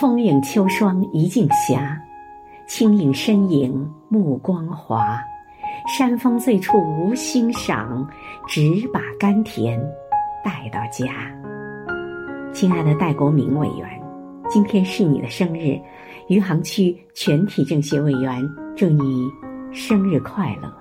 风影秋霜一径斜，轻影身影目光华。山峰最处无心赏，只把甘甜带到家。亲爱的戴国明委员，今天是你的生日，余杭区全体政协委员祝你生日快乐。